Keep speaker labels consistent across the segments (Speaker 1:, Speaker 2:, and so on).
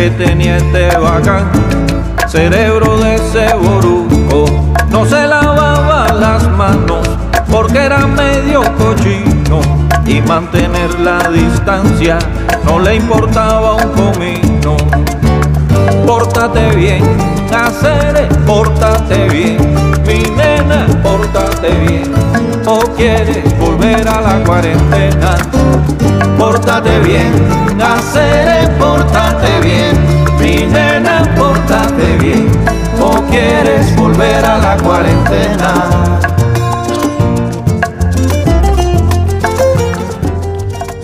Speaker 1: Que tenía este bacán, cerebro de ese boruco. No se lavaba las manos porque era medio cochino. Y mantener la distancia no le importaba un comino. Pórtate bien, hacer, pórtate bien, mi nena, pórtate bien. O quieres volver a la cuarentena, pórtate bien, hacer, pórtate bien, mi nena, pórtate bien. O quieres volver a la cuarentena.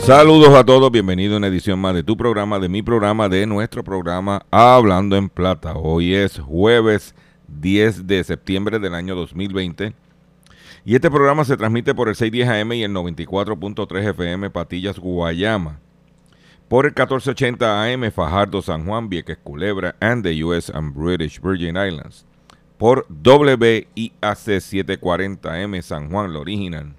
Speaker 2: Saludos a todos, bienvenido a una edición más de tu programa, de mi programa, de nuestro programa Hablando en Plata. Hoy es jueves 10 de septiembre del año 2020 y este programa se transmite por el 610 AM y el 94.3 FM Patillas Guayama, por el 1480 AM Fajardo San Juan, Vieques Culebra and the US and British Virgin Islands, por WIAC 740M San Juan, la original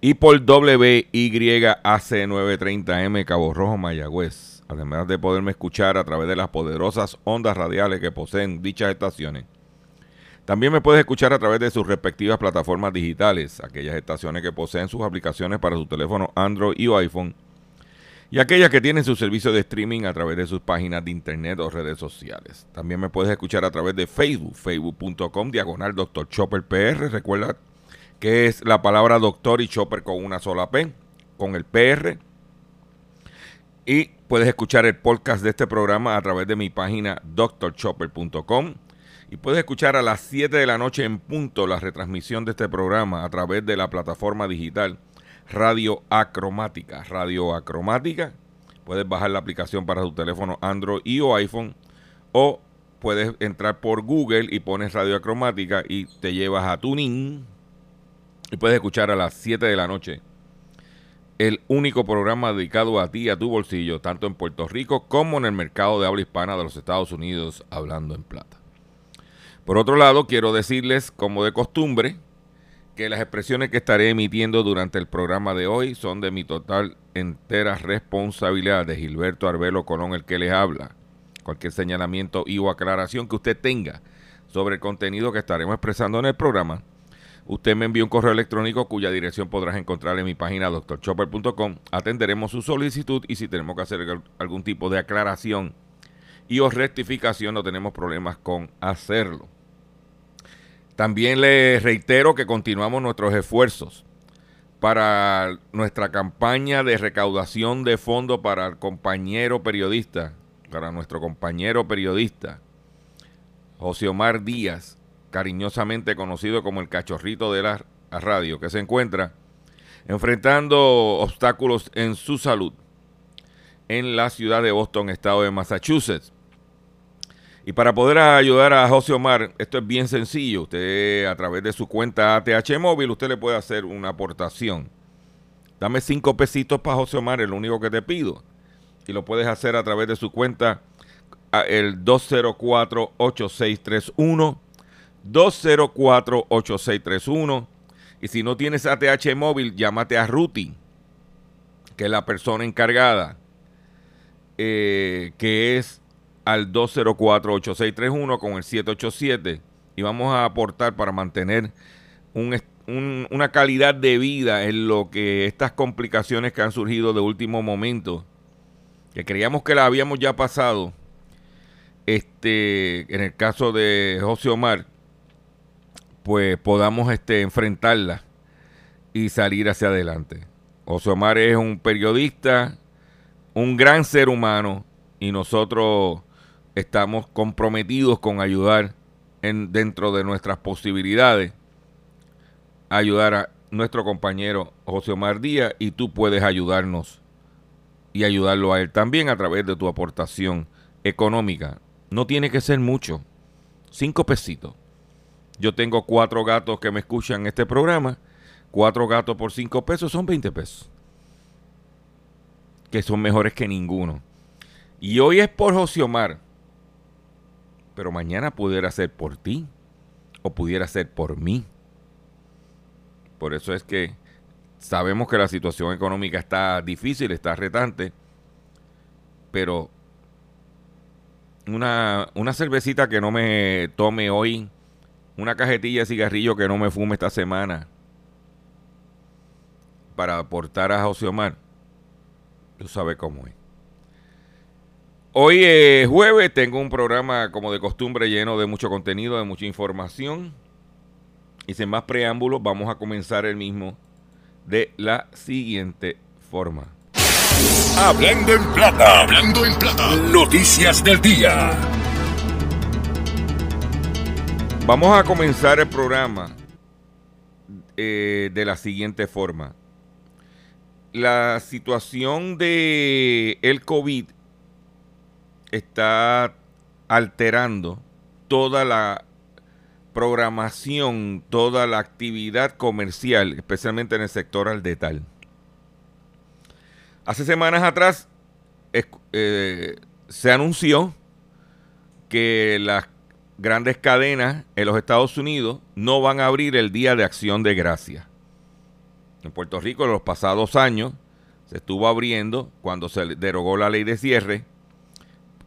Speaker 2: y por WYAC 930M Cabo Rojo Mayagüez, además de poderme escuchar a través de las poderosas ondas radiales que poseen dichas estaciones. También me puedes escuchar a través de sus respectivas plataformas digitales, aquellas estaciones que poseen sus aplicaciones para su teléfono Android y iPhone, y aquellas que tienen su servicio de streaming a través de sus páginas de internet o redes sociales. También me puedes escuchar a través de Facebook, facebook.com, diagonal Dr. Chopper PR. Recuerda que es la palabra doctor y chopper con una sola P, con el PR. Y puedes escuchar el podcast de este programa a través de mi página drchopper.com. Y puedes escuchar a las 7 de la noche en punto la retransmisión de este programa a través de la plataforma digital Radio Acromática. Radio Acromática. Puedes bajar la aplicación para tu teléfono Android y o iPhone. O puedes entrar por Google y pones Radio Acromática y te llevas a Tuning y puedes escuchar a las 7 de la noche el único programa dedicado a ti y a tu bolsillo, tanto en Puerto Rico como en el mercado de habla hispana de los Estados Unidos, hablando en plata. Por otro lado, quiero decirles, como de costumbre, que las expresiones que estaré emitiendo durante el programa de hoy son de mi total entera responsabilidad de Gilberto Arbelo Colón, el que les habla. Cualquier señalamiento y o aclaración que usted tenga sobre el contenido que estaremos expresando en el programa, usted me envía un correo electrónico cuya dirección podrás encontrar en mi página doctorchopper.com. Atenderemos su solicitud y si tenemos que hacer algún tipo de aclaración y o rectificación, no tenemos problemas con hacerlo. También le reitero que continuamos nuestros esfuerzos para nuestra campaña de recaudación de fondos para el compañero periodista, para nuestro compañero periodista, José Omar Díaz, cariñosamente conocido como el cachorrito de la radio, que se encuentra enfrentando obstáculos en su salud en la ciudad de Boston, estado de Massachusetts. Y para poder ayudar a José Omar, esto es bien sencillo. Usted a través de su cuenta ATH móvil, usted le puede hacer una aportación. Dame cinco pesitos para José Omar, es lo único que te pido. Y lo puedes hacer a través de su cuenta, el 204-8631. 204-8631. Y si no tienes ATH móvil, llámate a Ruti, que es la persona encargada, eh, que es al 204-8631 con el 787. Y vamos a aportar para mantener un, un, una calidad de vida en lo que estas complicaciones que han surgido de último momento, que creíamos que la habíamos ya pasado, este, en el caso de José Omar, pues podamos este, enfrentarla y salir hacia adelante. José Omar es un periodista, un gran ser humano y nosotros estamos comprometidos con ayudar en, dentro de nuestras posibilidades ayudar a nuestro compañero José Omar Díaz y tú puedes ayudarnos y ayudarlo a él también a través de tu aportación económica. No tiene que ser mucho, cinco pesitos. Yo tengo cuatro gatos que me escuchan en este programa. Cuatro gatos por cinco pesos son 20 pesos. Que son mejores que ninguno. Y hoy es por José Omar. Pero mañana pudiera ser por ti. O pudiera ser por mí. Por eso es que sabemos que la situación económica está difícil, está retante. Pero una, una cervecita que no me tome hoy, una cajetilla de cigarrillo que no me fume esta semana para aportar a José Omar, tú sabes cómo es. Hoy es jueves, tengo un programa como de costumbre lleno de mucho contenido, de mucha información. Y sin más preámbulos, vamos a comenzar el mismo de la siguiente forma.
Speaker 3: Hablando en plata, hablando en plata, noticias del día.
Speaker 2: Vamos a comenzar el programa eh, de la siguiente forma. La situación de el COVID está alterando toda la programación, toda la actividad comercial, especialmente en el sector al detal. Hace semanas atrás eh, se anunció que las grandes cadenas en los Estados Unidos no van a abrir el Día de Acción de Gracia. En Puerto Rico en los pasados años se estuvo abriendo cuando se derogó la ley de cierre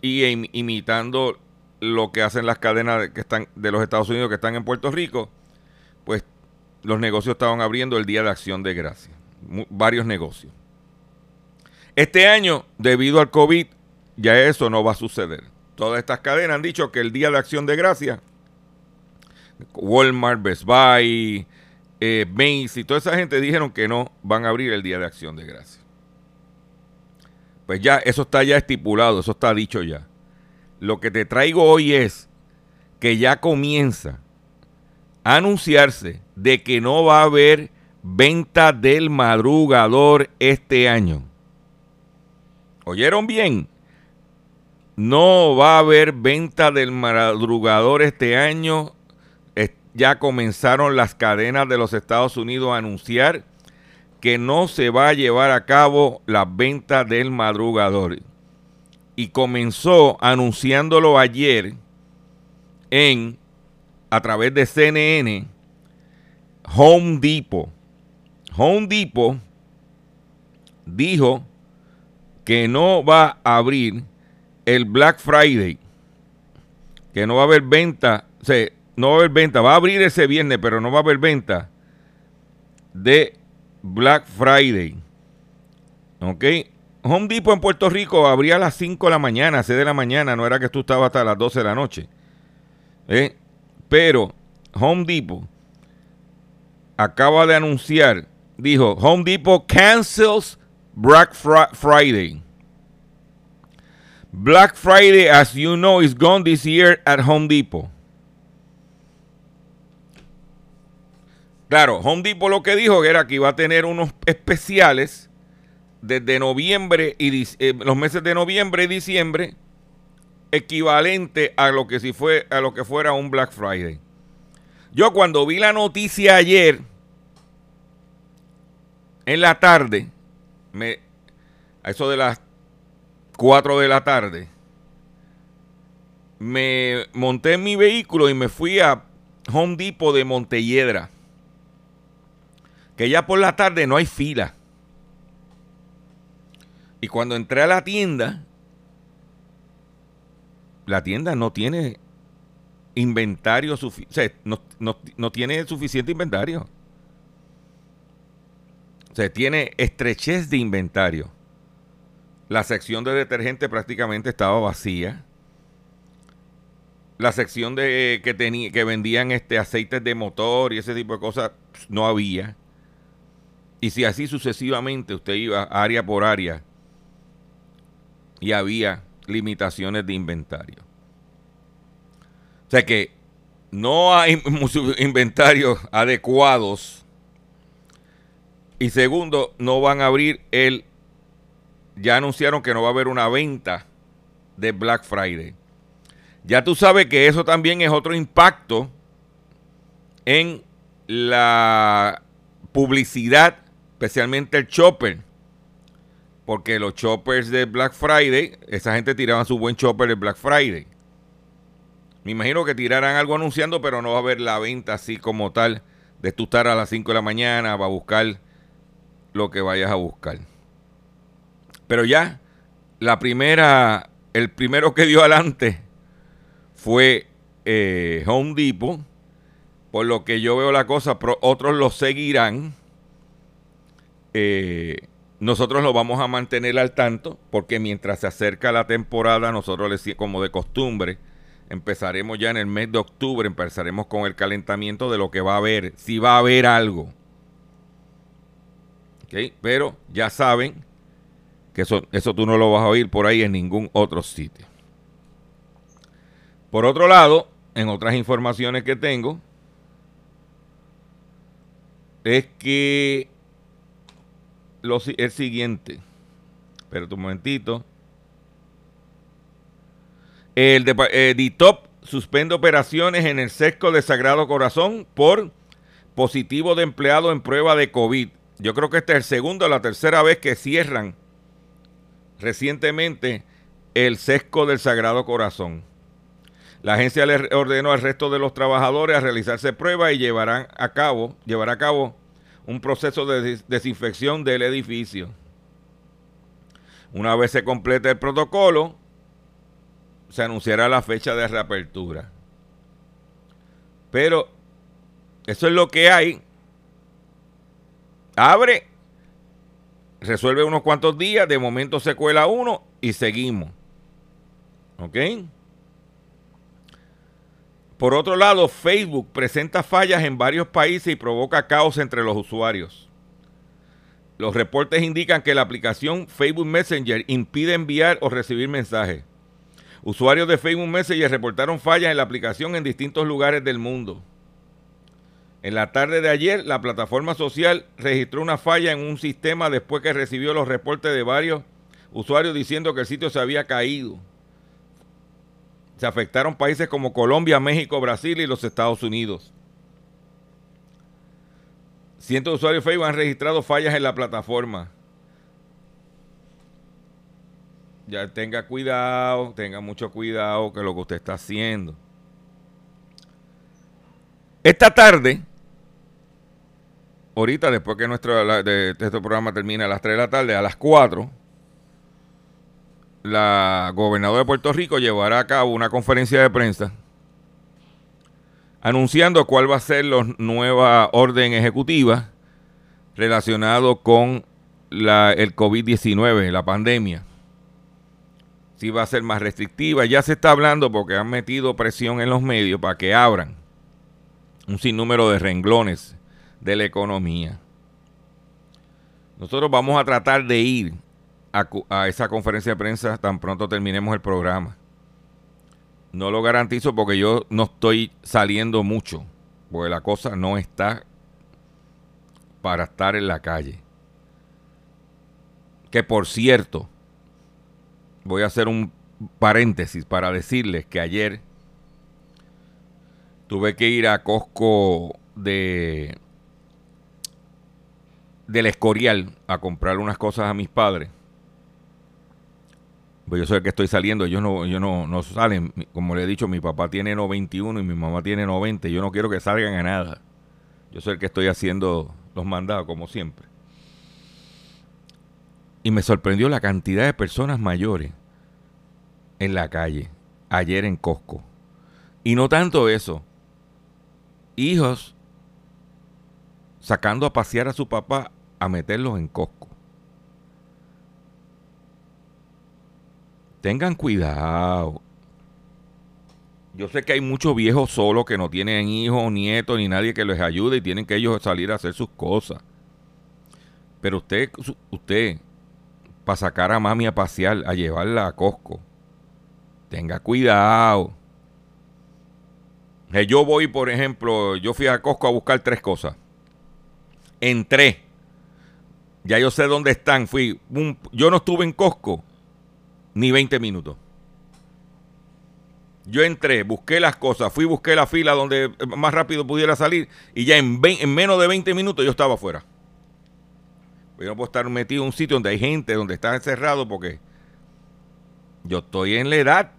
Speaker 2: y imitando lo que hacen las cadenas que están de los Estados Unidos que están en Puerto Rico, pues los negocios estaban abriendo el Día de Acción de Gracia, varios negocios. Este año, debido al COVID, ya eso no va a suceder. Todas estas cadenas han dicho que el Día de Acción de Gracia, Walmart, Best Buy, eh, Macy's, toda esa gente dijeron que no van a abrir el Día de Acción de Gracia. Pues ya, eso está ya estipulado, eso está dicho ya. Lo que te traigo hoy es que ya comienza a anunciarse de que no va a haber venta del madrugador este año. ¿Oyeron bien? No va a haber venta del madrugador este año. Ya comenzaron las cadenas de los Estados Unidos a anunciar que no se va a llevar a cabo la venta del madrugador. Y comenzó anunciándolo ayer en a través de CNN Home Depot. Home Depot dijo que no va a abrir el Black Friday, que no va a haber venta, o no va a haber venta, va a abrir ese viernes, pero no va a haber venta de Black Friday. ¿Ok? Home Depot en Puerto Rico abría a las 5 de la mañana, a 6 de la mañana, no era que tú estabas hasta las 12 de la noche. ¿Eh? Pero Home Depot acaba de anunciar, dijo, Home Depot cancels Black Friday. Black Friday, as you know, is gone this year at Home Depot. Claro, Home Depot lo que dijo era que iba a tener unos especiales desde noviembre y eh, los meses de noviembre y diciembre equivalente a lo que si fue a lo que fuera un Black Friday. Yo cuando vi la noticia ayer en la tarde, me, a eso de las 4 de la tarde, me monté en mi vehículo y me fui a Home Depot de Montelledra. Que ya por la tarde no hay fila. Y cuando entré a la tienda, la tienda no tiene inventario suficiente, no, no tiene suficiente inventario. O sea, tiene estrechez de inventario. La sección de detergente prácticamente estaba vacía. La sección de que tenía que vendían este aceites de motor y ese tipo de cosas no había. Y si así sucesivamente usted iba área por área y había limitaciones de inventario. O sea que no hay inventarios adecuados Y segundo, no van a abrir el... Ya anunciaron que no va a haber una venta de Black Friday. Ya tú sabes que eso también es otro impacto en la publicidad, especialmente el chopper. Porque los choppers de Black Friday, esa gente tiraba su buen chopper de Black Friday. Me imagino que tirarán algo anunciando, pero no va a haber la venta así como tal de tú estar a las 5 de la mañana para buscar lo que vayas a buscar. Pero ya, la primera, el primero que dio adelante fue eh, Home Depot. Por lo que yo veo la cosa, otros lo seguirán. Eh, nosotros lo vamos a mantener al tanto, porque mientras se acerca la temporada, nosotros, como de costumbre, Empezaremos ya en el mes de octubre, empezaremos con el calentamiento de lo que va a haber, si va a haber algo. Pero ya saben que eso, eso tú no lo vas a oír por ahí en ningún otro sitio. Por otro lado, en otras informaciones que tengo, es que lo, el siguiente. Espera un momentito. El de, eh, DITOP suspende operaciones en el sesco de Sagrado Corazón por positivo de empleado en prueba de COVID. Yo creo que esta es el segundo o la tercera vez que cierran recientemente el sesco del Sagrado Corazón. La agencia le ordenó al resto de los trabajadores a realizarse pruebas y llevarán a cabo, llevará a cabo un proceso de desinfección del edificio. Una vez se complete el protocolo, se anunciará la fecha de reapertura. Pero eso es lo que hay. Abre, resuelve unos cuantos días, de momento se cuela uno y seguimos. ¿Ok? Por otro lado, Facebook presenta fallas en varios países y provoca caos entre los usuarios. Los reportes indican que la aplicación Facebook Messenger impide enviar o recibir mensajes. Usuarios de Facebook Messenger reportaron fallas en la aplicación en distintos lugares del mundo. En la tarde de ayer, la plataforma social registró una falla en un sistema después que recibió los reportes de varios usuarios diciendo que el sitio se había caído. Se afectaron países como Colombia, México, Brasil y los Estados Unidos. Cientos de usuarios de Facebook han registrado fallas en la plataforma. ya tenga cuidado, tenga mucho cuidado con lo que usted está haciendo. Esta tarde, ahorita después que nuestro de, este programa termina a las 3 de la tarde, a las 4, la gobernadora de Puerto Rico llevará a cabo una conferencia de prensa anunciando cuál va a ser la nueva orden ejecutiva relacionado con la, el COVID-19, la pandemia si va a ser más restrictiva. Ya se está hablando porque han metido presión en los medios para que abran un sinnúmero de renglones de la economía. Nosotros vamos a tratar de ir a, esa conferencia de prensa tan pronto terminemos el programa. No lo garantizo porque yo no estoy saliendo mucho, porque la cosa no está para estar en la calle. Que por cierto, voy a hacer un paréntesis para decirles que ayer tuve que ir a Costco de del Escorial a comprar unas cosas a mis padres. Pues yo soy el que estoy saliendo, ellos no, yo no, no salen. Como le he dicho, mi papá tiene 91 y mi mamá tiene 90. Yo no quiero que salgan a nada. Yo soy el que estoy haciendo los mandados, como siempre. Y me sorprendió la cantidad de personas mayores en la calle, ayer en Costco. Y no tanto eso, hijos sacando a pasear a su papá a meterlos en Costco. Tengan cuidado. Yo sé que hay muchos viejos solos que no tienen hijos, nietos, ni nadie que les ayude y tienen que ellos salir a hacer sus cosas. Pero usted, usted, para sacar a mami a pasear, a llevarla a Costco, tenga cuidado. Yo voy, por ejemplo, yo fui a Costco a buscar tres cosas. Entré. Ya yo sé dónde están. Fui yo no estuve en Costco ni 20 minutos. Yo entré, busqué las cosas, fui, busqué la fila donde más rápido pudiera salir y ya en, en menos de 20 minutos yo estaba afuera. Yo no puedo estar metido en un sitio donde hay gente, donde está encerrado, porque yo estoy en la edad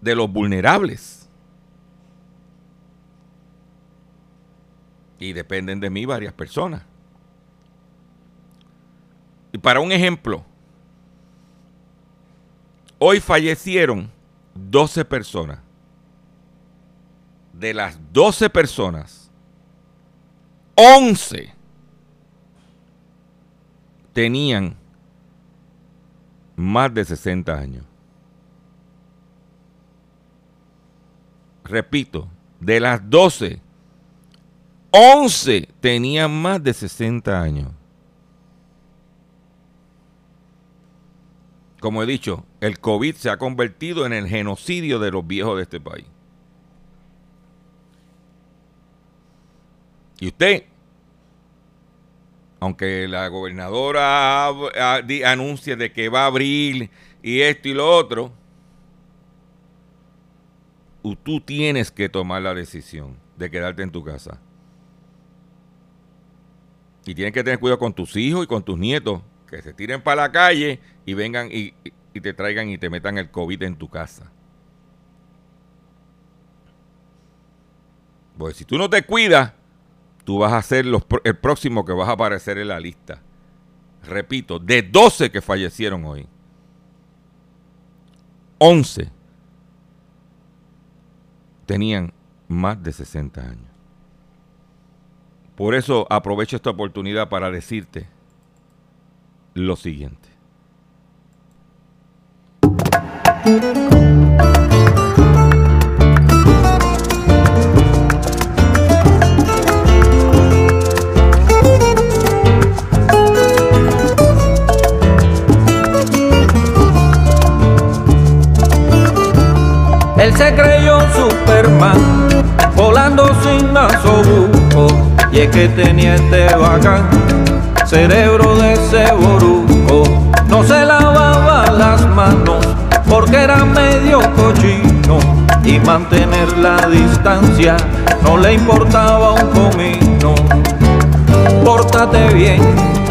Speaker 2: de los vulnerables. Y dependen de mí varias personas. Y para un ejemplo, hoy fallecieron 12 personas. De las 12 personas, 11 tenían más de 60 años. Repito, de las 12, 11 tenían más de 60 años. Como he dicho, el COVID se ha convertido en el genocidio de los viejos de este país. Y usted aunque la gobernadora anuncie de que va a abrir y esto y lo otro, tú tienes que tomar la decisión de quedarte en tu casa. Y tienes que tener cuidado con tus hijos y con tus nietos, que se tiren para la calle y vengan y, y te traigan y te metan el COVID en tu casa. Pues si tú no te cuidas, tú vas a ser el próximo que vas a aparecer en la lista. Repito, de 12 que fallecieron hoy, 11 tenían más de 60 años. Por eso aprovecho esta oportunidad para decirte lo siguiente.
Speaker 1: Él se creyó Superman, volando sin nasobuco, y es que tenía este bacán, cerebro de ese boruco. No se lavaba las manos porque era medio cochino y mantener la distancia no le importaba un comino. Pórtate bien,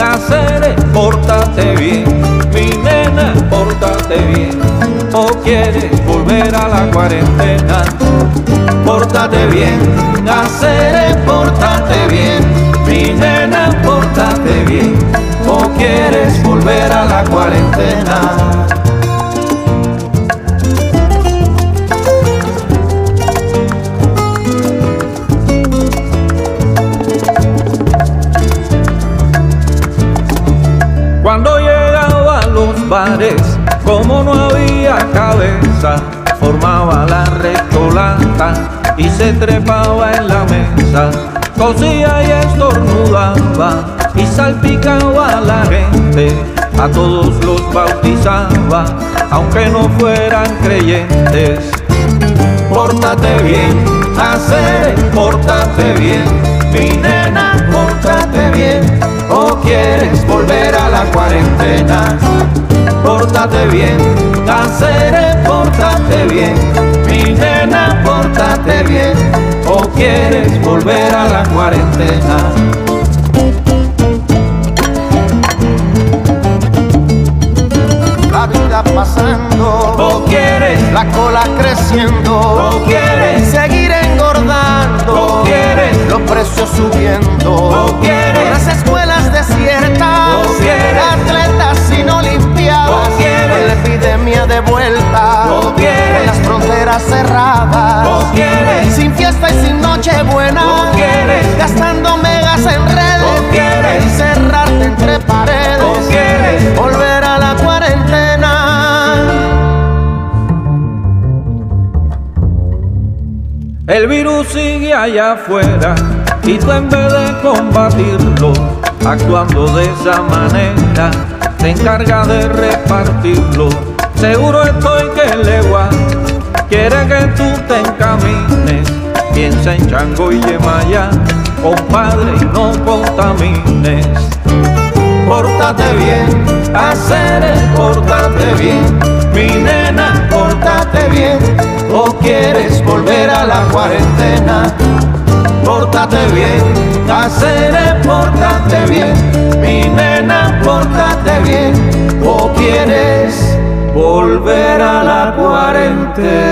Speaker 1: hacer, pórtate bien, mi nena, pórtate bien o quieres volver a la cuarentena. Pórtate bien, hacer pórtate bien, mi nena, o quieres volver a la cuarentena. Cuando llegaba a los bares como no había cabeza, formaba la recholata y se trepaba en la mesa. Cosía y estornudaba y salpicaba a la gente, a todos los bautizaba, aunque no fueran creyentes. Pórtate bien, hacer, pórtate bien, mi nena, pórtate bien, o quieres volver a la cuarentena pórtate bien, Cáceres, pórtate bien, mi nena, pórtate bien, o quieres volver a la cuarentena.
Speaker 4: Pasando,
Speaker 1: o quieres
Speaker 4: la cola creciendo,
Speaker 1: o quieres
Speaker 4: seguir engordando,
Speaker 1: o quieres
Speaker 4: los precios subiendo,
Speaker 1: o quieres
Speaker 4: las escuelas desiertas,
Speaker 1: o quieres
Speaker 4: atletas sin olimpiadas,
Speaker 1: o quieres
Speaker 4: la epidemia de vuelta,
Speaker 1: o quieres
Speaker 4: las fronteras cerradas,
Speaker 1: o quieres
Speaker 4: sin fiesta y sin noche buena,
Speaker 1: o quieres
Speaker 4: gastando megas en redes,
Speaker 1: o quieres
Speaker 4: encerrarte entre paredes,
Speaker 1: o quieres
Speaker 4: volver a la cuarentena.
Speaker 1: El virus sigue allá afuera y tú en vez de combatirlo, actuando de esa manera, te encarga de repartirlo. Seguro estoy que legua quiere que tú te encamines. Piensa en Chango y Yemaya, compadre, y no contamines. pórtate bien, hacer el pórtate bien, mi nena, pórtate bien, o quieres volver a la cuarentena, pórtate bien, hacer el pórtate bien, mi nena, pórtate bien, o quieres volver a la cuarentena.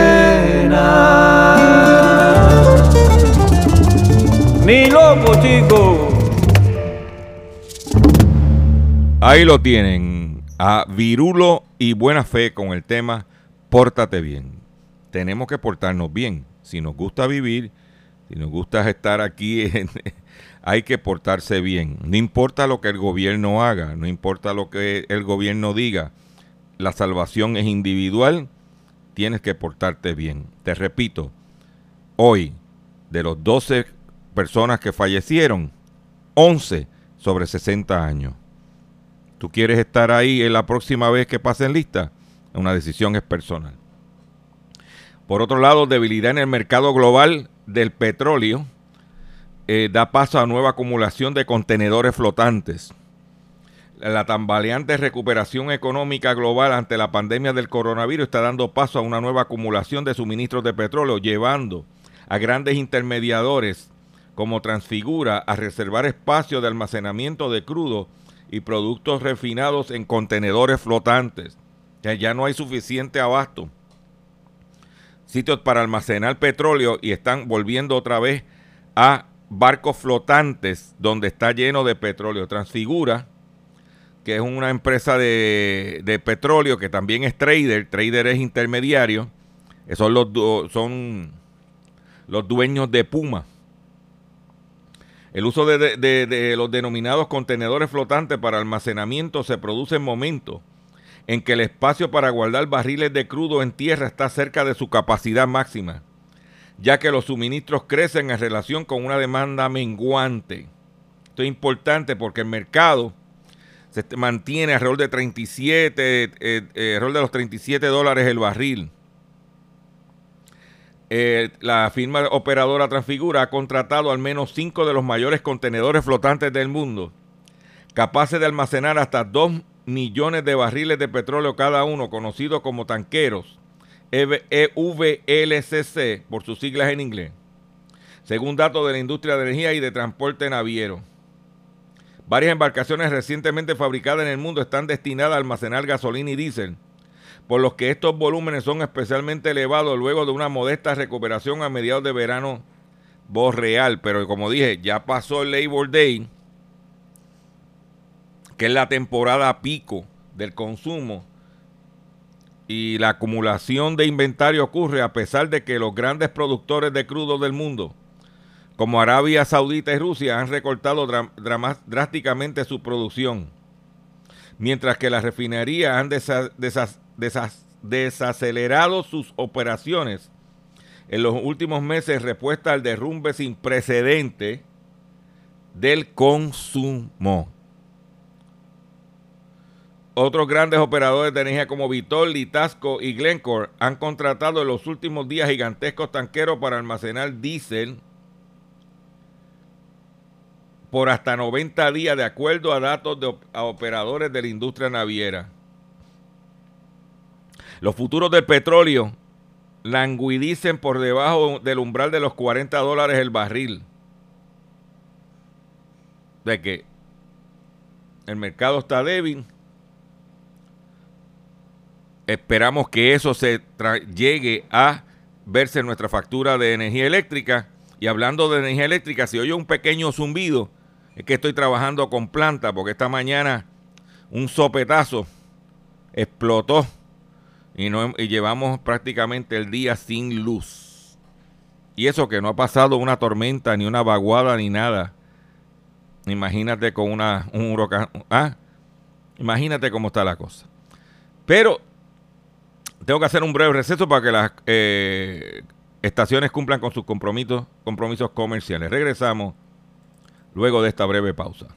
Speaker 1: Ni loco, chico.
Speaker 2: Ahí lo tienen, a Virulo y Buena Fe con el tema Pórtate bien. Tenemos que portarnos bien. Si nos gusta vivir, si nos gusta estar aquí, hay que portarse bien. No importa lo que el gobierno haga, no importa lo que el gobierno diga, la salvación es individual, tienes que portarte bien. Te repito, hoy, de los 12 personas que fallecieron, 11 sobre 60 años. ¿Tú quieres estar ahí en la próxima vez que pasen lista? Una decisión es personal. Por otro lado, debilidad en el mercado global del petróleo eh, da paso a nueva acumulación de contenedores flotantes. La tambaleante recuperación económica global ante la pandemia del coronavirus está dando paso a una nueva acumulación de suministros de petróleo, llevando a grandes intermediadores como Transfigura a reservar espacio de almacenamiento de crudo y productos refinados en contenedores flotantes. Ya, no hay suficiente abasto. Sitios para almacenar petróleo y están volviendo otra vez a barcos flotantes donde está lleno de petróleo. Transfigura, que es una empresa de, de petróleo que también es trader, trader es intermediario, son los, son los dueños de Puma el uso de, los denominados contenedores flotantes para almacenamiento se produce en momentos en que el espacio para guardar barriles de crudo en tierra está cerca de su capacidad máxima, ya que los suministros crecen en relación con una demanda menguante. Esto es importante porque el mercado se mantiene alrededor de 37, eh, eh, alrededor de los 37 dólares el barril. Eh, la firma operadora Transfigura ha contratado al menos cinco de los mayores contenedores flotantes del mundo, capaces de almacenar hasta 2 millones de barriles de petróleo cada uno, conocidos como tanqueros, EVLCC, por sus siglas en inglés, según datos de la industria de energía y de transporte naviero. Varias embarcaciones recientemente fabricadas en el mundo están destinadas a almacenar gasolina y diésel por los que estos volúmenes son especialmente elevados luego de una modesta recuperación a mediados de verano borreal. Pero como dije, ya pasó el Labor Day, que es la temporada pico del consumo, y la acumulación de inventario ocurre a pesar de que los grandes productores de crudo del mundo, como Arabia Saudita y Rusia, han recortado drásticamente su producción, mientras que las refinerías han desacelerado sus operaciones en los últimos meses respuesta al derrumbe sin precedente del consumo. Otros grandes operadores de energía como Vitol, Litasco y Glencore han contratado en los últimos días gigantescos tanqueros para almacenar diésel por hasta 90 días de acuerdo a datos de operadores de la industria naviera. Los futuros del petróleo languidicen por debajo del umbral de los 40 dólares el barril. De que el mercado está débil. Esperamos que eso se llegue a verse en nuestra factura de energía eléctrica. Y hablando de energía eléctrica, si oye un pequeño zumbido, es que estoy trabajando con planta, porque esta mañana un sopetazo explotó y, no, llevamos prácticamente el día sin luz. Y eso que no ha pasado una tormenta, ni una vaguada, ni nada. Imagínate con una, un huracán. Ah, imagínate cómo está la cosa. Pero tengo que hacer un breve receso para que las eh, estaciones cumplan con sus compromisos, compromisos comerciales. Regresamos luego de esta breve pausa.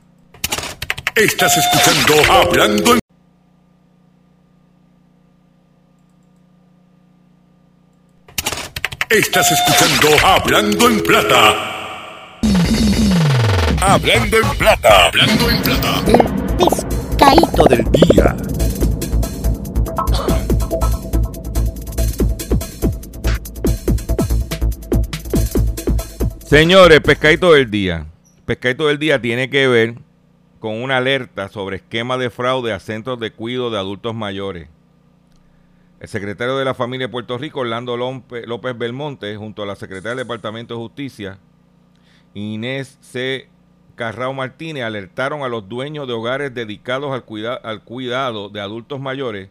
Speaker 3: Estás escuchando Hablando en Estás escuchando Hablando en Plata. Hablando en Plata. Hablando en Plata. pescadito del día.
Speaker 2: Señores, pescadito del día. Pescadito del día tiene que ver con una alerta sobre esquema de fraude a centros de cuidado de adultos mayores. El secretario de la Familia de Puerto Rico, Orlando López Belmonte, junto a la secretaria del Departamento de Justicia, Inés C. Carrao Martínez, alertaron a los dueños de hogares dedicados al, al cuidado de adultos mayores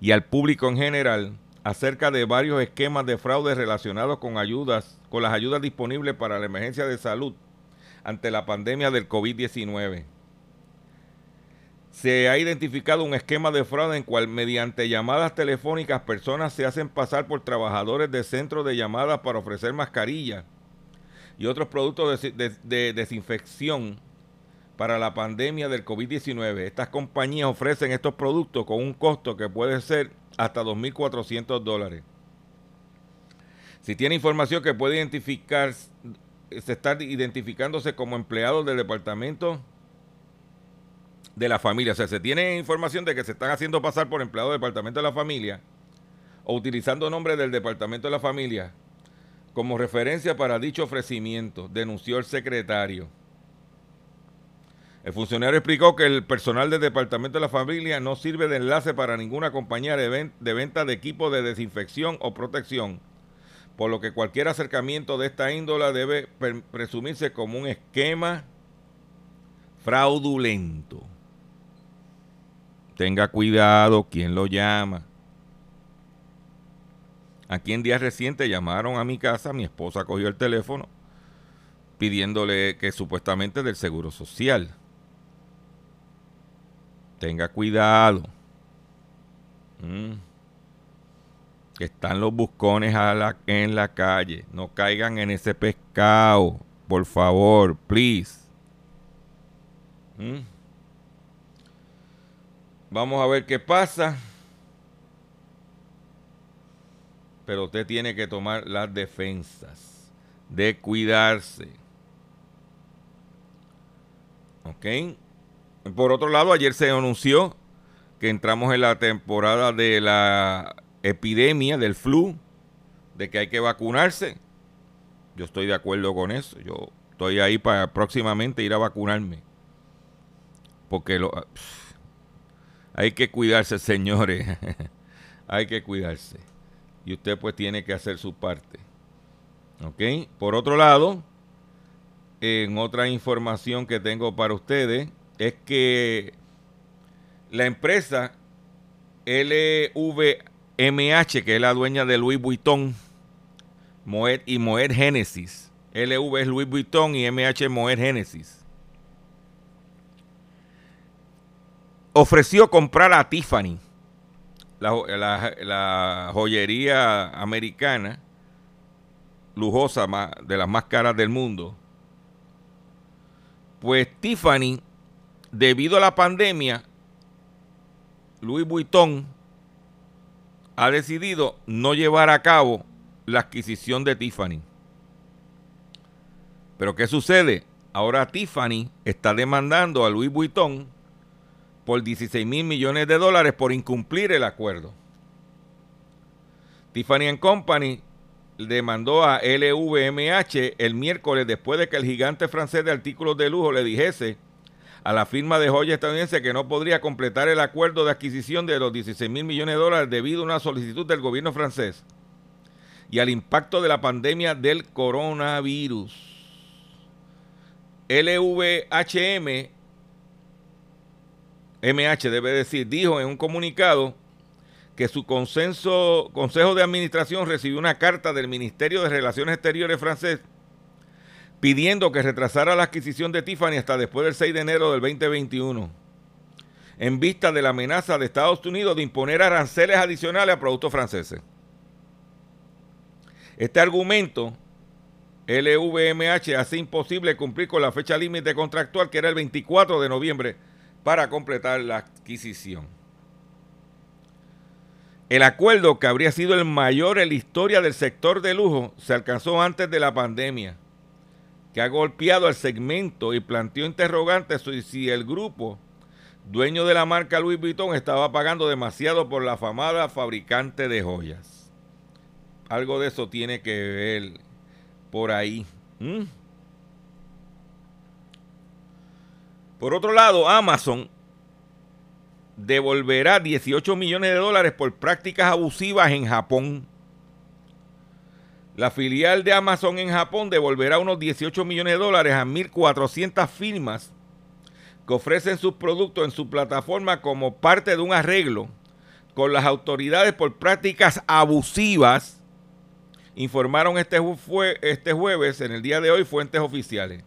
Speaker 2: y al público en general acerca de varios esquemas de fraude relacionados con ayudas, con las ayudas disponibles para la emergencia de salud ante la pandemia del COVID-19. Se ha identificado un esquema de fraude en cual mediante llamadas telefónicas personas se hacen pasar por trabajadores de centros de llamadas para ofrecer mascarillas y otros productos de, de desinfección para la pandemia del COVID-19. Estas compañías ofrecen estos productos con un costo que puede ser hasta 2.400 dólares. Si tiene información que puede identificar, se está identificándose como empleados del departamento de la familia. O sea, se tiene información de que se están haciendo pasar por empleados del departamento de la familia o utilizando nombres del departamento de la familia como referencia para dicho ofrecimiento, denunció el secretario. El funcionario explicó que el personal del Departamento de la Familia no sirve de enlace para ninguna compañía de, venta de equipos de desinfección o protección, por lo que cualquier acercamiento de esta índola debe presumirse como un esquema fraudulento. Tenga cuidado quién lo llama. Aquí en días recientes llamaron a mi casa, mi esposa cogió el teléfono pidiéndole que supuestamente del Seguro Social Tenga cuidado. Mm. Están los buscones en la calle. No caigan en ese pescado. Por favor, please. Mm. Vamos a ver qué pasa. Pero usted tiene que tomar las defensas de cuidarse. ¿Ok? Por otro lado, ayer se anunció que entramos en la temporada de la epidemia del flu, de que hay que vacunarse. Yo estoy de acuerdo con eso. Yo estoy ahí para próximamente ir a vacunarme. Porque lo, hay que cuidarse, señores. hay que cuidarse. Y usted pues tiene que hacer su parte. ¿Ok? Por otro lado, en otra información que tengo para ustedes, es que la empresa LVMH, que es la dueña de Louis Vuitton Moet y Moet Genesis, LV es Louis Vuitton y MH Moet Genesis, ofreció comprar a Tiffany, la, joyería americana, lujosa, de las más caras del mundo. Pues Tiffany debido a la pandemia, Louis Vuitton ha decidido no llevar a cabo la adquisición de Tiffany. Pero ¿qué sucede? Ahora Tiffany está demandando a Louis Vuitton por 16 mil millones de dólares por incumplir el acuerdo. Tiffany Company demandó a LVMH el miércoles después de que el gigante francés de artículos de lujo le dijese a la firma de joya estadounidense que no podría completar el acuerdo de adquisición de los 16 mil millones de dólares debido a una solicitud del gobierno francés y al impacto de la pandemia del coronavirus. LVHM, MH debe decir, dijo en un comunicado que su consenso, consejo de administración recibió una carta del Ministerio de Relaciones Exteriores francés pidiendo que retrasara la adquisición de Tiffany hasta después del 6 de enero del 2021, en vista de la amenaza de Estados Unidos de imponer aranceles adicionales a productos franceses. Este argumento, LVMH, hace imposible cumplir con la fecha límite contractual, que era el 24 de noviembre, para completar la adquisición. El acuerdo, que habría sido el mayor en la historia del sector de lujo, se alcanzó antes de la pandemia que ha golpeado al segmento y planteó interrogantes sobre si el grupo dueño de la marca Louis Vuitton, estaba pagando demasiado por la afamada fabricante de joyas. Algo de eso tiene que ver por ahí. Por otro lado, Amazon devolverá 18 millones de dólares por prácticas abusivas en Japón. La filial de Amazon en Japón devolverá unos 18 millones de dólares a 1.400 firmas que ofrecen sus productos en su plataforma como parte de un arreglo con las autoridades por prácticas abusivas, informaron este, este jueves, en el día de hoy, fuentes oficiales.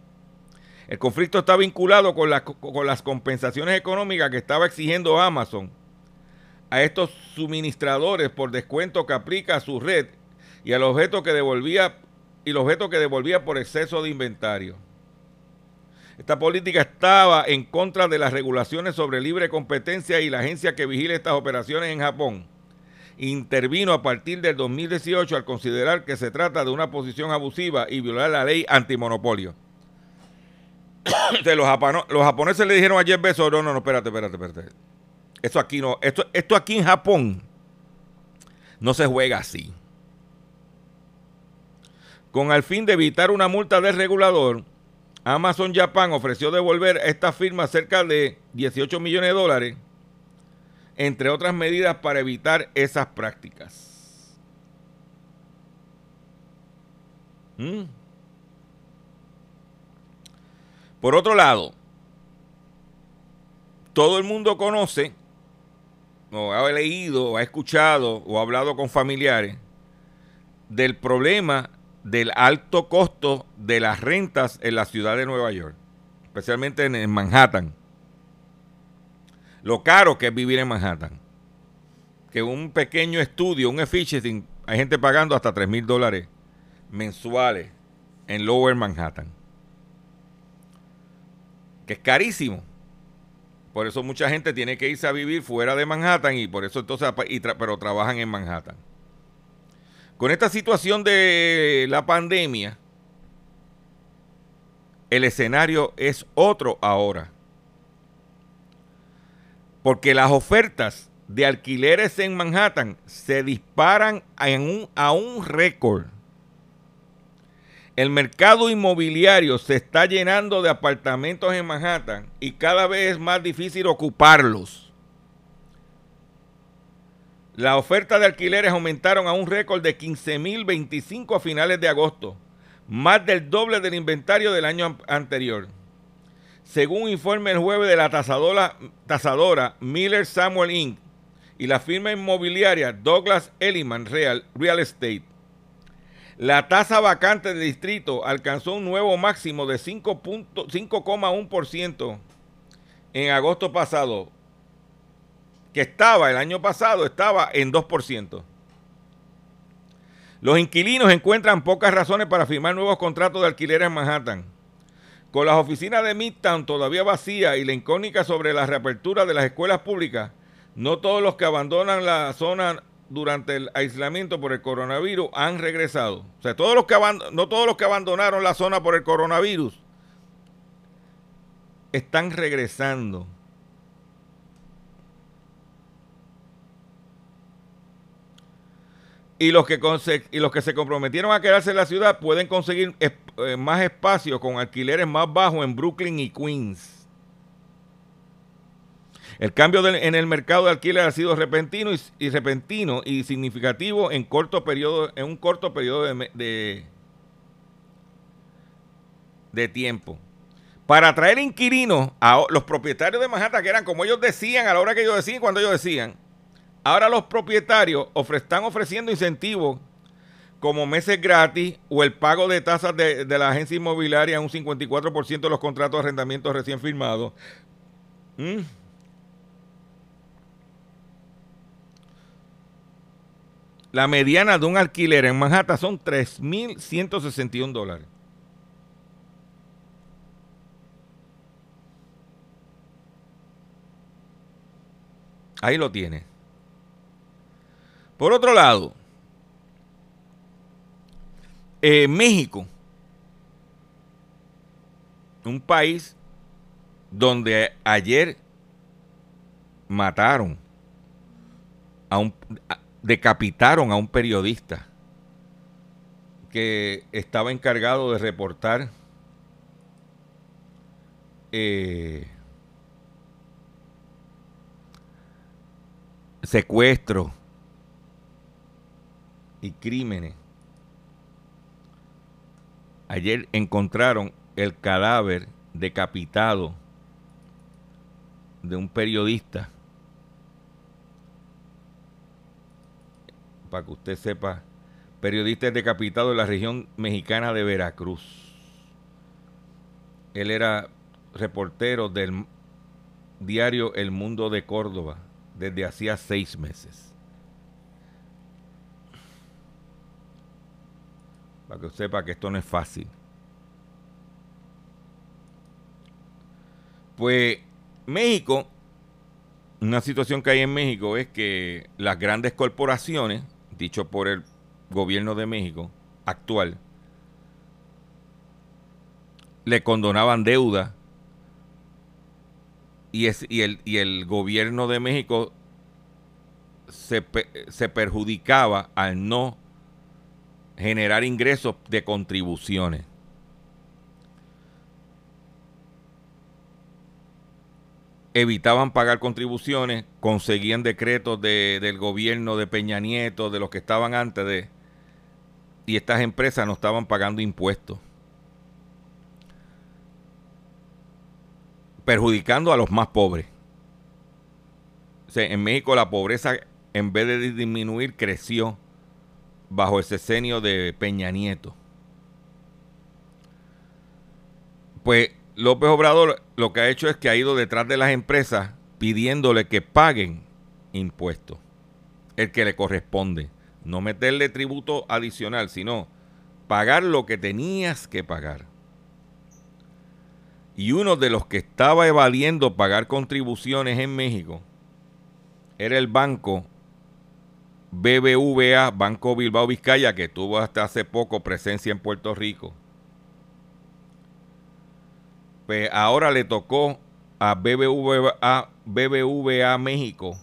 Speaker 2: El conflicto está vinculado con, con las compensaciones económicas que estaba exigiendo Amazon a estos suministradores por descuento que aplica a su red y al objeto que devolvía y el objeto que devolvía por exceso de inventario. Esta política estaba en contra de las regulaciones sobre libre competencia y la agencia que vigila estas operaciones en Japón intervino a partir del 2018 al considerar que se trata de una posición abusiva y violar la ley antimonopolio. los, japoneses le dijeron a Jeff no, no, no, espérate, espérate, espérate. Esto aquí no, esto, esto aquí en Japón no se juega así. Con el fin de evitar una multa del regulador, Amazon Japan ofreció devolver a esta firma cerca de 18 millones de dólares, entre otras medidas para evitar esas prácticas. ¿Mm? Por otro lado, todo el mundo conoce, o ha leído, ha escuchado, o ha hablado con familiares del problema del alto costo de las rentas en la ciudad de Nueva York, especialmente en, Manhattan. Lo caro que es vivir en Manhattan. Que un pequeño estudio, un efficiency, hay gente pagando hasta 3 mil dólares mensuales en Lower Manhattan. Que es carísimo. Por eso mucha gente tiene que irse a vivir fuera de Manhattan y por eso entonces, pero trabajan en Manhattan. Con esta situación de la pandemia, el escenario es otro ahora. Porque las ofertas de alquileres en Manhattan se disparan a un récord. El mercado inmobiliario se está llenando de apartamentos en Manhattan y cada vez es más difícil ocuparlos. La oferta de alquileres aumentaron a un récord de 15.025 a finales de agosto, más del doble del inventario del año anterior. Según un informe el jueves de la tasadora, Miller Samuel Inc. y la firma inmobiliaria Douglas Elliman Real, Real Estate, la tasa vacante de distrito alcanzó un nuevo máximo de 5,1% en agosto pasado, que estaba el año pasado, estaba en 2%. Los inquilinos encuentran pocas razones para firmar nuevos contratos de alquiler en Manhattan. Con las oficinas de Midtown todavía vacías y la incógnita sobre la reapertura de las escuelas públicas, no todos los que abandonan la zona durante el aislamiento por el coronavirus han regresado. O sea, todos los que no todos los que abandonaron la zona por el coronavirus están regresando. Y los, que y los que se comprometieron a quedarse en la ciudad pueden conseguir eh, más espacio con alquileres más bajos en Brooklyn y Queens. El cambio en el mercado de alquiler ha sido repentino y, repentino y significativo en corto periodo, en un corto periodo de, de, tiempo. Para atraer inquilinos a los propietarios de Manhattan, que eran como ellos decían, a la hora que ellos decían, cuando ellos decían, Ahora los propietarios están ofreciendo incentivos como meses gratis o el pago de tasas de, la agencia inmobiliaria en un 54% de los contratos de arrendamiento recién firmados. Mm. La mediana de un alquiler en Manhattan son 3.161 dólares. Ahí lo tiene. Por otro lado, eh, México, un país donde ayer mataron a un decapitaron a un periodista que estaba encargado de reportar eh, secuestros y crímenes. Ayer encontraron el cadáver decapitado de un periodista. Para que usted sepa, periodista decapitado en la región mexicana de Veracruz. Él era reportero del diario El Mundo de Córdoba desde hacía seis meses. Para que sepa que esto no es fácil. Pues México, una situación que hay en México es que las grandes corporaciones, dicho por el gobierno de México actual, le condonaban deuda y, el, gobierno de México se perjudicaba al no generar ingresos de contribuciones. Evitaban pagar contribuciones, conseguían decretos de- del gobierno de Peña Nieto, de los que estaban antes de... Y estas empresas no estaban pagando impuestos. Perjudicando a los más pobres. En México la pobreza, en vez de disminuir, creció bajo el sesenio de Peña Nieto. Pues López Obrador lo que ha hecho es que ha ido detrás de las empresas pidiéndole que paguen impuestos, el que le corresponde. No meterle tributo adicional, sino pagar lo que tenías que pagar. Y uno de los que estaba evadiendo pagar contribuciones en México era el banco BBVA, Banco Bilbao Vizcaya, que tuvo hasta hace poco presencia en Puerto Rico. Pues ahora le tocó a BBVA, BBVA México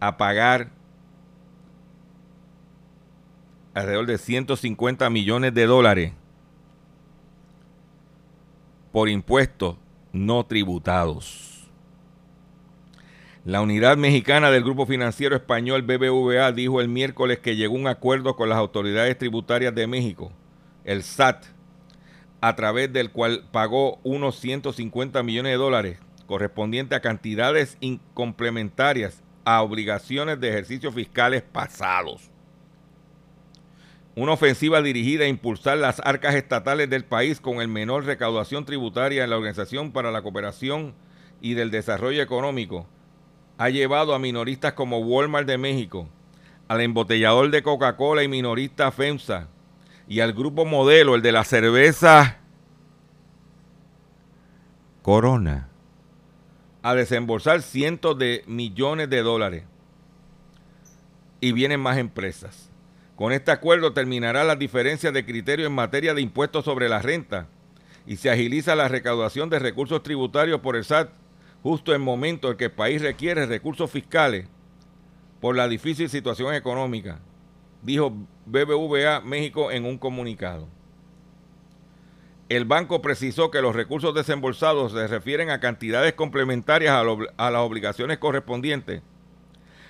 Speaker 2: a pagar alrededor de 150 millones de dólares por impuestos no tributados. La unidad mexicana del Grupo Financiero Español BBVA dijo el miércoles que llegó un acuerdo con las autoridades tributarias de México, el SAT, a través del cual pagó unos 150 millones de dólares correspondiente a cantidades in- complementarias a obligaciones de ejercicios fiscales pasados. Una ofensiva dirigida a impulsar las arcas estatales del país con el menor recaudación tributaria en la Organización para la Cooperación y del Desarrollo Económico ha llevado a minoristas como Walmart de México, al embotellador de Coca-Cola y minorista FEMSA, y al grupo modelo, el de la cerveza Corona, a desembolsar cientos de millones de dólares. Y vienen más empresas. Con este acuerdo terminará las diferencias de criterio en materia de impuestos sobre la renta y se agiliza la recaudación de recursos tributarios por el SAT justo en momento en que el país requiere recursos fiscales por la difícil situación económica, dijo BBVA México en un comunicado. El banco precisó que los recursos desembolsados se refieren a cantidades complementarias a, las obligaciones correspondientes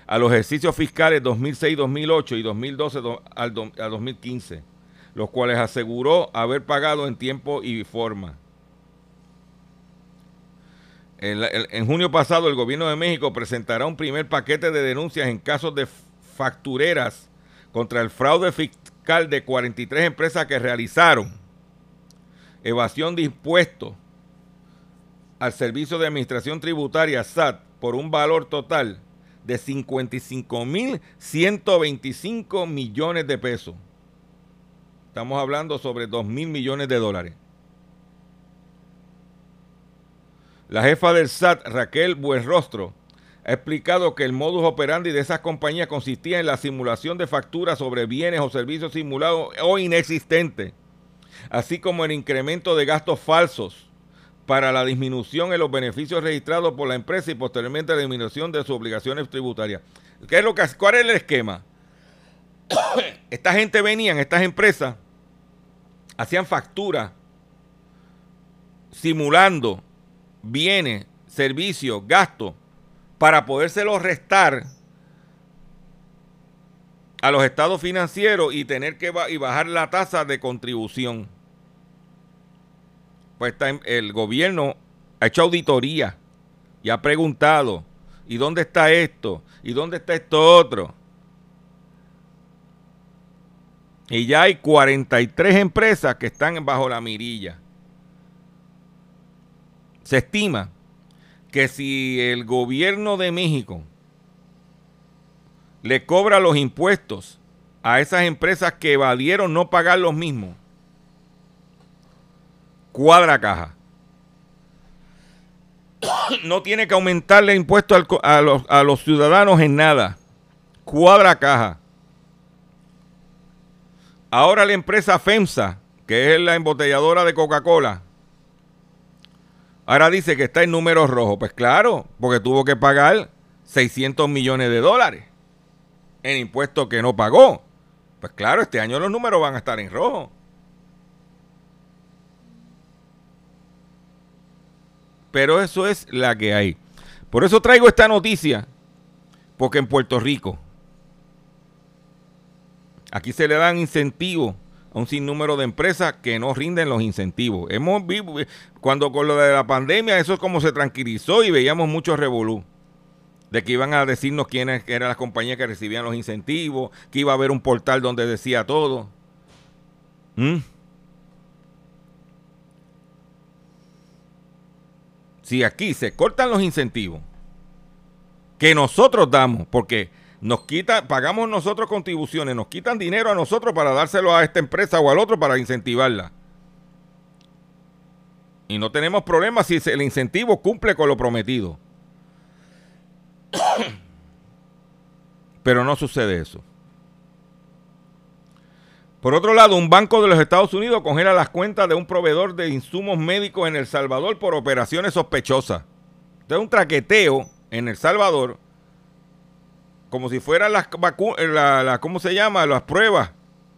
Speaker 2: a los ejercicios fiscales 2006-2008 y 2012 do- al do- a 2015, los cuales aseguró haber pagado en tiempo y forma. En, junio pasado, el gobierno de México presentará un primer paquete de denuncias en casos de factureras contra el fraude fiscal de 43 empresas que realizaron evasión de impuestos al Servicio de Administración Tributaria SAT por un valor total de 55.125 millones de pesos. Estamos hablando sobre 2 mil millones de dólares. La jefa del SAT, Raquel Buenrostro, ha explicado que el modus operandi de esas compañías consistía en la simulación de facturas sobre bienes o servicios simulados o inexistentes, así como el incremento de gastos falsos para la disminución en los beneficios registrados por la empresa y posteriormente la disminución de sus obligaciones tributarias. ¿Qué es lo que, ¿Cuál es el esquema? Esta gente venían, estas empresas, hacían facturas simulando bienes, servicios, gastos, para podérselos restar a los estados financieros y tener que y bajar la tasa de contribución. Pues está, el gobierno ha hecho auditoría y ha preguntado, ¿y dónde está esto? ¿Y dónde está esto otro? Y ya hay 43 empresas que están bajo la mirilla. Se estima que si el gobierno de México le cobra los impuestos a esas empresas que evadieron no pagar los mismos, cuadra caja. No tiene que aumentarle impuestos a, los, a los ciudadanos en nada. Cuadra caja. Ahora la empresa FEMSA, que es la embotelladora de Coca-Cola, ahora dice que está en números rojos. Pues claro, porque tuvo que pagar 600 millones de dólares en impuestos que no pagó. Pues claro, este año los números van a estar en rojo. Pero eso es la que hay. Por eso traigo esta noticia, porque en Puerto Rico Aquí se le dan incentivos a un sinnúmero de empresas que no rinden los incentivos. Hemos cuando con lo de la pandemia, eso es como se tranquilizó y veíamos mucho revolú. De que iban a decirnos quiénes eran las compañías que recibían los incentivos, que iba a haber un portal donde decía todo. ¿Mm? Si aquí se cortan los incentivos que nosotros damos, porque nos quita, pagamos nosotros contribuciones, nos quitan dinero a nosotros para dárselo a esta empresa o al otro para incentivarla. Y no tenemos problema si el incentivo cumple con lo prometido. Pero no sucede eso. Por otro lado, un banco de los Estados Unidos congela las cuentas de un proveedor de insumos médicos en El Salvador por operaciones sospechosas. Entonces, un traqueteo en El Salvador como si fueran las vacunas, la, ¿cómo se llama? Las pruebas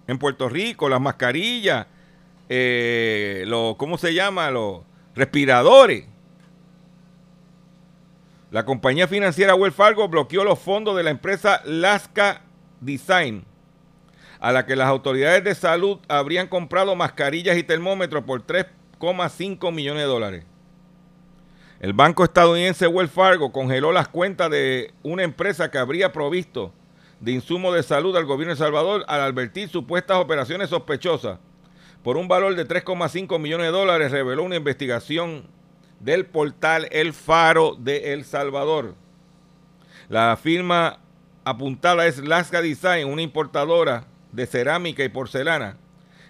Speaker 2: en Puerto Rico, las mascarillas, eh, los, ¿cómo se llama? Los respiradores. La compañía financiera Wells Fargo bloqueó los fondos de la empresa Lasca Design, a la que las autoridades de salud habrían comprado mascarillas y termómetros por 3,5 millones de dólares. El banco estadounidense Wells Fargo congeló las cuentas de una empresa que habría provisto de insumos de salud al gobierno de Salvador al advertir supuestas operaciones sospechosas. Por un valor de 3,5 millones de dólares reveló una investigación del portal El Faro de El Salvador. La firma apuntada es Lasca Design, una importadora de cerámica y porcelana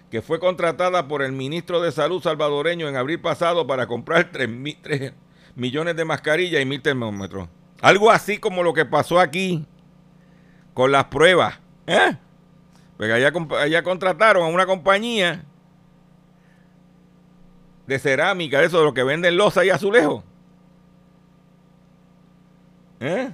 Speaker 2: que fue contratada por el ministro de Salud salvadoreño en abril pasado para comprar 3, millones de mascarillas y mil termómetros. Algo así como lo que pasó aquí con las pruebas. ¿eh? Porque allá, contrataron a una compañía de cerámica, eso, de lo que venden losa y azulejos. ¿Eh?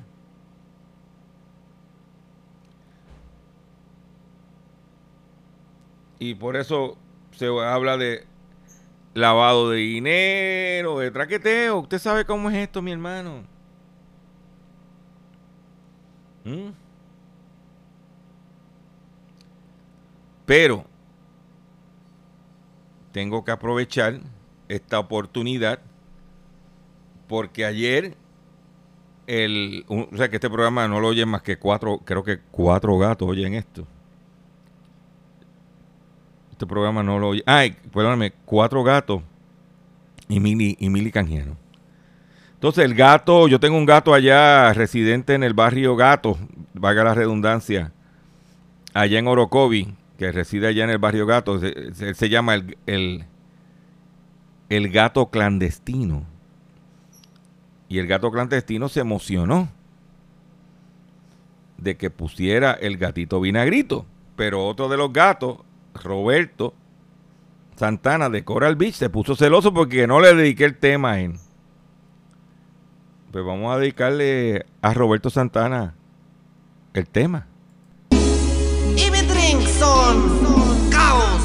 Speaker 2: Y por eso se habla de lavado de dinero, de traqueteo. Usted sabe cómo es esto, mi hermano. ¿Mm? Pero tengo que aprovechar esta oportunidad porque ayer el, o sea que este programa no lo oyen más que cuatro, creo que cuatro gatos oyen esto. Este programa no lo oye. Ay, perdóname, cuatro gatos y Mili, y Mili Canjiano. Entonces, el gato, yo tengo un gato allá, residente en el barrio Gato, valga la redundancia, allá en Orocovi, que reside allá en el barrio Gato. Se, se llama el, el, el gato clandestino. Y el gato clandestino se emocionó de que pusiera el gatito vinagrito. Pero otro de los gatos Roberto Santana de Coral Beach se puso celoso porque no le dediqué el tema a él. Pues vamos a dedicarle a Roberto Santana el tema.
Speaker 5: Y mi drink son caos,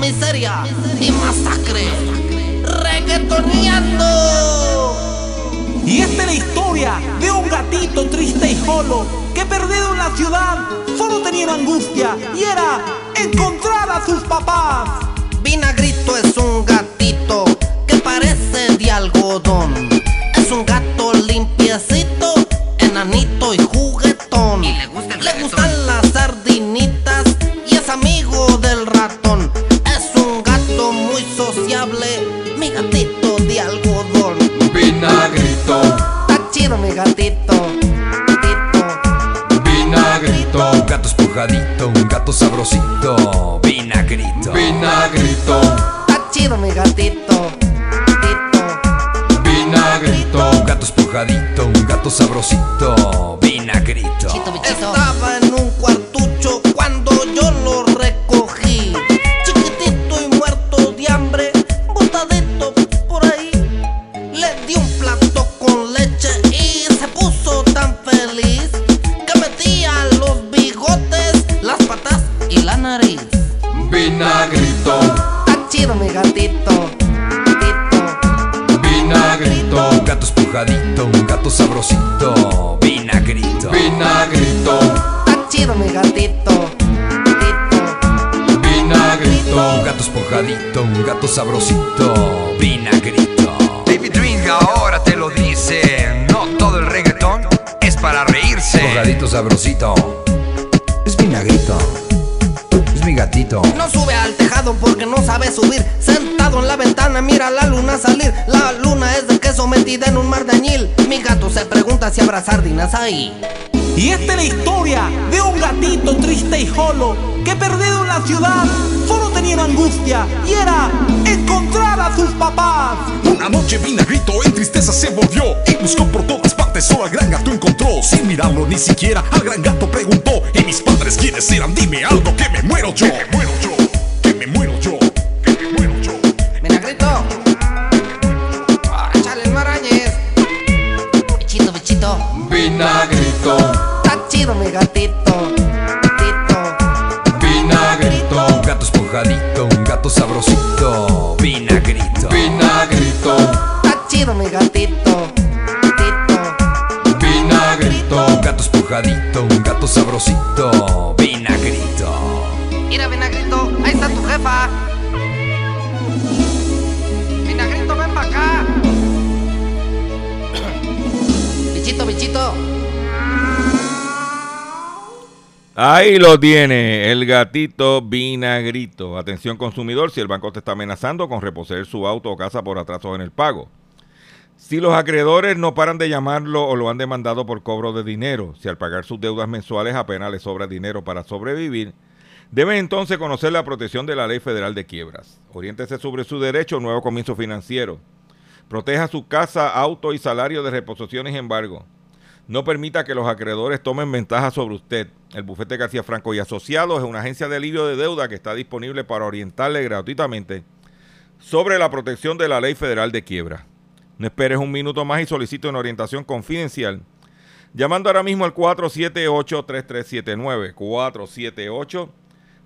Speaker 5: miseria y masacre. Reggaetoneando.
Speaker 6: Y esta es la historia de un gatito triste y solo que perdido en la ciudad solo tenía angustia y era encontrar a sus papás.
Speaker 5: Vinagrito es un gatito que parece de algodón. Es un gato limpiecito, enanito y juguetón. le, gustan las sardinitas y es amigo del ratón. Es un gato muy sociable, mi gatito de algodón.
Speaker 7: Vinagrito,
Speaker 5: Está chido mi gatito. gatito.
Speaker 7: vinagrito,
Speaker 8: gato espujadito, gato sabrosito, vinagrito.
Speaker 7: vinagrito,
Speaker 5: Está chido mi gatito. gatito.
Speaker 7: vinagrito,
Speaker 8: Un gato espujadito, un gato sabrosito, vinagrito.
Speaker 5: Estaba en
Speaker 7: vinagrito,
Speaker 5: Está chido mi gatito. gatito.
Speaker 7: vinagrito,
Speaker 8: Un gato espujadito, un gato sabrosito, vinagrito.
Speaker 7: vinagrito,
Speaker 5: Está chido mi gatito. gatito.
Speaker 7: vinagrito,
Speaker 8: Un gato espujadito, un gato sabrosito, vinagrito. David Drink ahora te lo dice, no todo el reggaetón es para reírse. Espujadito sabrosito, es vinagrito, es mi gatito.
Speaker 5: No sube porque no sabe subir. Sentado en la ventana mira la luna salir. La luna es de queso metida en un mar de añil. Mi gato se pregunta si habrá sardinas ahí.
Speaker 6: Y esta es la historia de un gatito triste y solo que perdido en la ciudad solo tenía una angustia y era encontrar a sus papás.
Speaker 9: Una noche vinagrito en tristeza se volvió y buscó por todas partes, solo al gran gato encontró. Sin mirarlo ni siquiera, al gran gato preguntó: ¿Y mis padres quiénes eran? Dime algo que me muero yo. Que me muero yo, me muero yo, que me muero yo.
Speaker 5: Échale el marañez. Bichito, bichito.
Speaker 7: vinagrito,
Speaker 5: Está chido mi gatito. Gatito.
Speaker 7: vinagrito,
Speaker 8: Un gato espujadito, un gato sabrosito, vinagrito.
Speaker 7: vinagrito,
Speaker 5: Está chido mi gatito. Gatito.
Speaker 7: vinagrito,
Speaker 8: Un gato espujadito, un gato sabrosito, Vinagrito,
Speaker 5: ven para acá. Bichito, bichito.
Speaker 2: Ahí lo tiene, el gatito vinagrito. Atención consumidor, si el banco te está amenazando con reposer su auto o casa por atrasos en el pago. Si los acreedores no paran de llamarlo o lo han demandado por cobro de dinero, si al pagar sus deudas mensuales apenas le sobra dinero para sobrevivir, deben entonces conocer la protección de la Ley Federal de Quiebras. Oriéntese sobre su derecho a un nuevo comienzo financiero. Proteja su casa, auto y salario de reposiciones y embargo. No permita que los acreedores tomen ventaja sobre usted. El bufete García Franco y Asociados es una agencia de alivio de deuda que está disponible para orientarle gratuitamente sobre la protección de la Ley Federal de Quiebra. No esperes un minuto más y solicite una orientación confidencial llamando ahora mismo al 478-3379. 478-3379.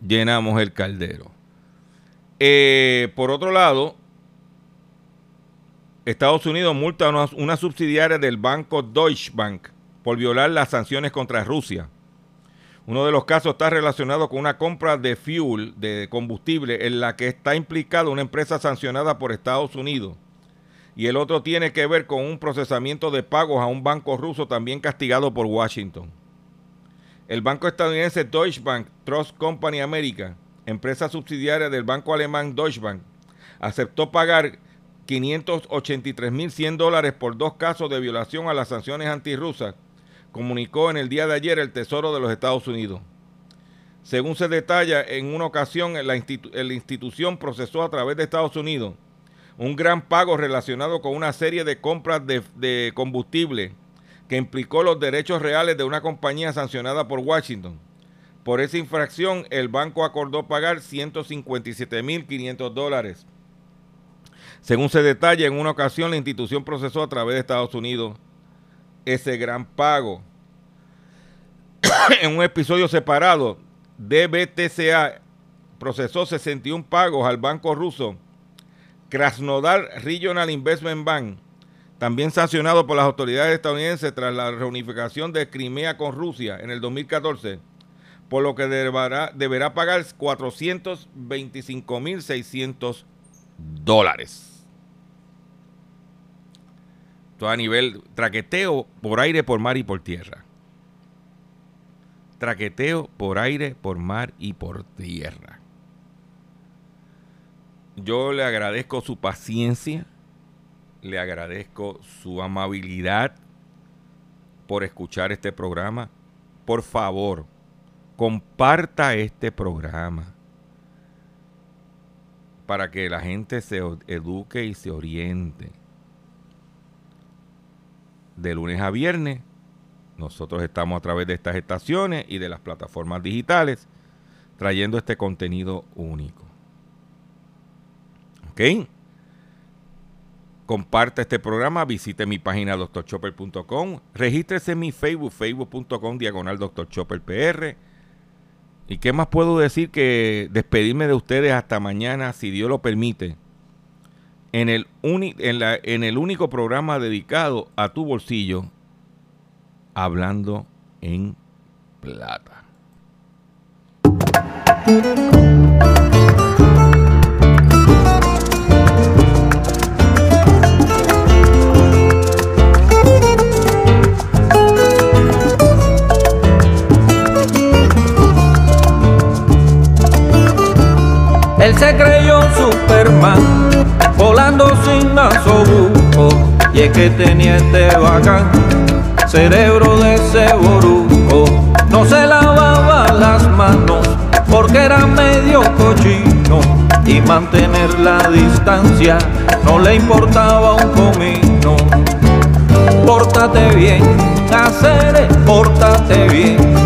Speaker 2: llenamos el caldero. Eh, por otro lado, Estados Unidos multa a una, subsidiaria del banco Deutsche Bank por violar las sanciones contra Rusia. Uno de los casos está relacionado con una compra de fuel, de combustible, en la que está implicada una empresa sancionada por Estados Unidos. Y el otro tiene que ver con un procesamiento de pagos a un banco ruso también castigado por Washington. El banco estadounidense Deutsche Bank Trust Company America, empresa subsidiaria del banco alemán Deutsche Bank, aceptó pagar 583.100 dólares por dos casos de violación a las sanciones antirrusas, comunicó en el día de ayer el Tesoro de los Estados Unidos. Según se detalla, en una ocasión la, institución procesó a través de Estados Unidos un gran pago relacionado con una serie de compras de, de combustible que implicó los derechos reales de una compañía sancionada por Washington. Por esa infracción, el banco acordó pagar 157.500 dólares. Según se detalla, en una ocasión la institución procesó a través de Estados Unidos ese gran pago. en un episodio separado, DBTCA procesó 61 pagos al banco ruso Krasnodar Regional Investment Bank, también sancionado por las autoridades estadounidenses tras la reunificación de Crimea con Rusia en el 2014, por lo que deberá, deberá pagar 425.600 dólares. Todo a nivel traqueteo por aire, por mar y por tierra. Traqueteo por aire, por mar y por tierra. Yo le agradezco su paciencia, le agradezco su amabilidad por escuchar este programa. Por favor, comparta este programa para que la gente se eduque y se oriente de lunes a viernes. Nosotros estamos a través de estas estaciones y de las plataformas digitales trayendo este contenido único. ¿Ok? Comparte este programa, visite mi página doctorchopper.com, regístrese en mi Facebook, facebook.com diagonal doctorchopperpr. ¿Y qué más puedo decir que despedirme de ustedes hasta mañana, si Dios lo permite? en, el único programa dedicado a tu bolsillo, hablando en plata.
Speaker 1: Él se creyó Superman volando sin masobuco y es que tenía este bacán cerebro de ceboruco no se lavaba las manos porque era medio cochino. Y mantener la distancia no le importaba un comino. Pórtate bien hacer pórtate bien